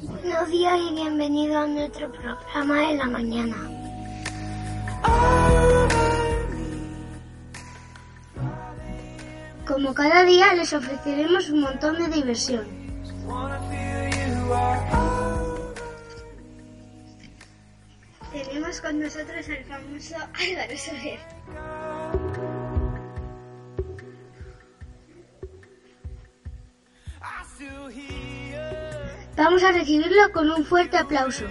Buenos días y bienvenido a nuestro programa de la mañana. Como cada día les ofreceremos un montón de diversión. Tenemos con nosotros al famoso Álvaro Soler. Vamos a recibirlo con un fuerte aplauso.